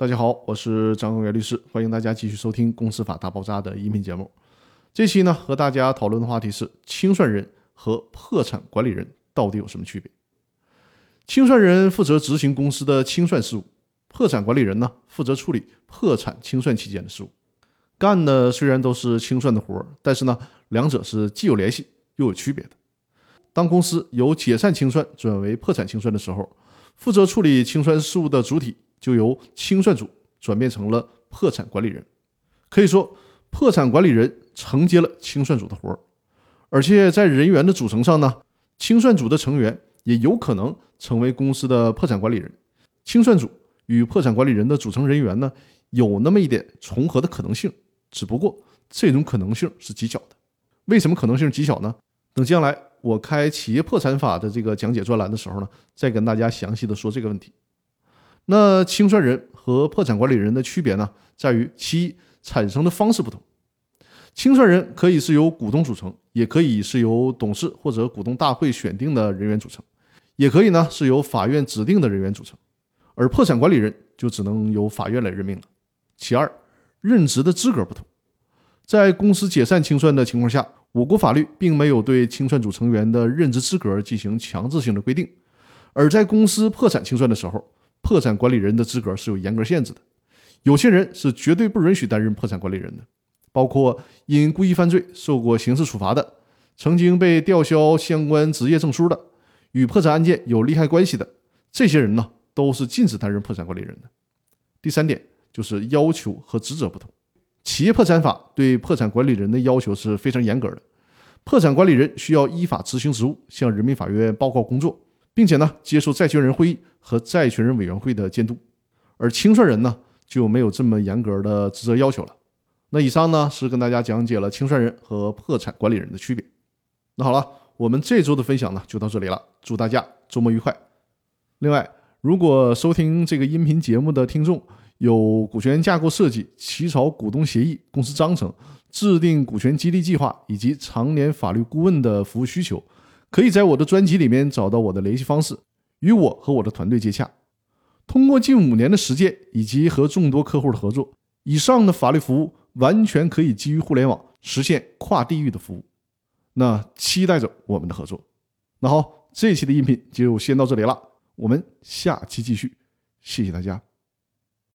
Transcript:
大家好，我是张宏元律师，欢迎大家继续收听《公司法大爆炸》的音频节目。这期呢，和大家讨论的话题是清算人和破产管理人到底有什么区别？清算人负责执行公司的清算事务，破产管理人呢负责处理破产清算期间的事务。干的虽然都是清算的活儿，但是呢，两者是既有联系又有区别的。当公司由解散清算转为破产清算的时候，负责处理清算事务的主体。就由清算组转变成了破产管理人，可以说破产管理人承接了清算组的活儿，而且在人员的组成上呢，清算组的成员也有可能成为公司的破产管理人。清算组与破产管理人的组成人员呢，有那么一点重合的可能性，只不过这种可能性是极小的。为什么可能性极小呢？等将来我开企业破产法的这个讲解专栏的时候呢，再跟大家详细的说这个问题。那清算人和破产管理人的区别呢，在于其一产生的方式不同。清算人可以是由股东组成，也可以是由董事或者股东大会选定的人员组成，也可以呢是由法院指定的人员组成。而破产管理人就只能由法院来任命了。其二，任职的资格不同。在公司解散清算的情况下，我国法律并没有对清算组成员的任职资格进行强制性的规定，而在公司破产清算的时候。破产管理人的资格是有严格限制的，有些人是绝对不允许担任破产管理人的，包括因故意犯罪受过刑事处罚的，曾经被吊销相关职业证书的，与破产案件有利害关系的，这些人呢都是禁止担任破产管理人的。第三点就是要求和职责不同，企业破产法对破产管理人的要求是非常严格的，破产管理人需要依法执行职务，向人民法院报告工作。并且呢，接受债权人会议和债权人委员会的监督，而清算人呢就没有这么严格的职责要求了。那以上呢是跟大家讲解了清算人和破产管理人的区别。那好了，我们这周的分享呢就到这里了，祝大家周末愉快。另外，如果收听这个音频节目的听众有股权架构设计、起草股东协议、公司章程、制定股权激励计划以及常年法律顾问的服务需求。可以在我的专辑里面找到我的联系方式，与我和我的团队接洽。通过近五年的实践以及和众多客户的合作，以上的法律服务完全可以基于互联网实现跨地域的服务。那期待着我们的合作。那好，这期的音频就先到这里了，我们下期继续，谢谢大家。